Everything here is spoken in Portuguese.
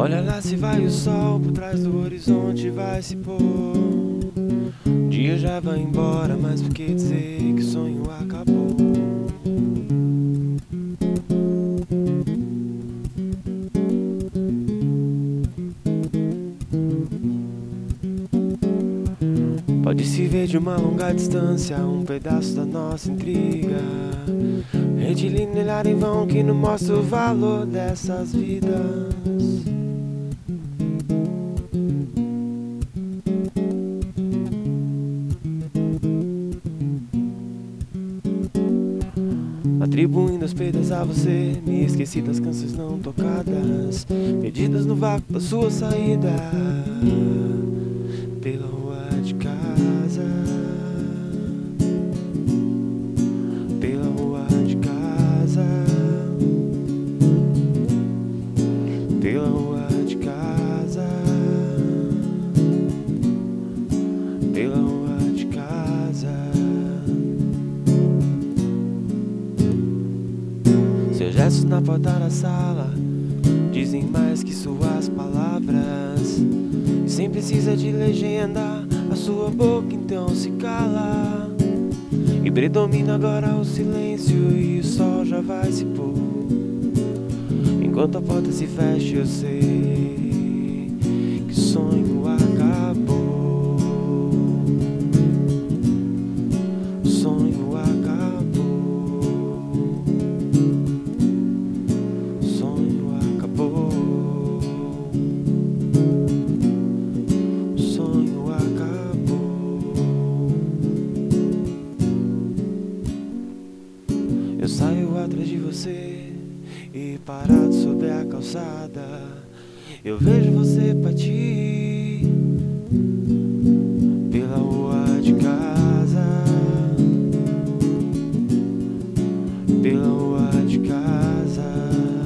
Olha lá se vai o sol, por trás do horizonte vai se pôr. Dia já vai embora, mas por que dizer que o sonho acabou? Pode se ver de uma longa distância um pedaço da nossa intriga. Rede linear em vão que não mostra o valor dessas vidas. Atribuindo as perdas a você, me esqueci das canções não tocadas, perdidas no vácuo da sua saída Seus gestos na porta da sala dizem mais que suas palavras. Sem precisa de legenda, a sua boca então se cala. E predomina agora o silêncio e o sol já vai se pôr. Enquanto a porta se fecha, eu sei Eu saio atrás de você e parado sobre a calçada. Eu vejo você partir pela rua de casa. Pela rua de casa.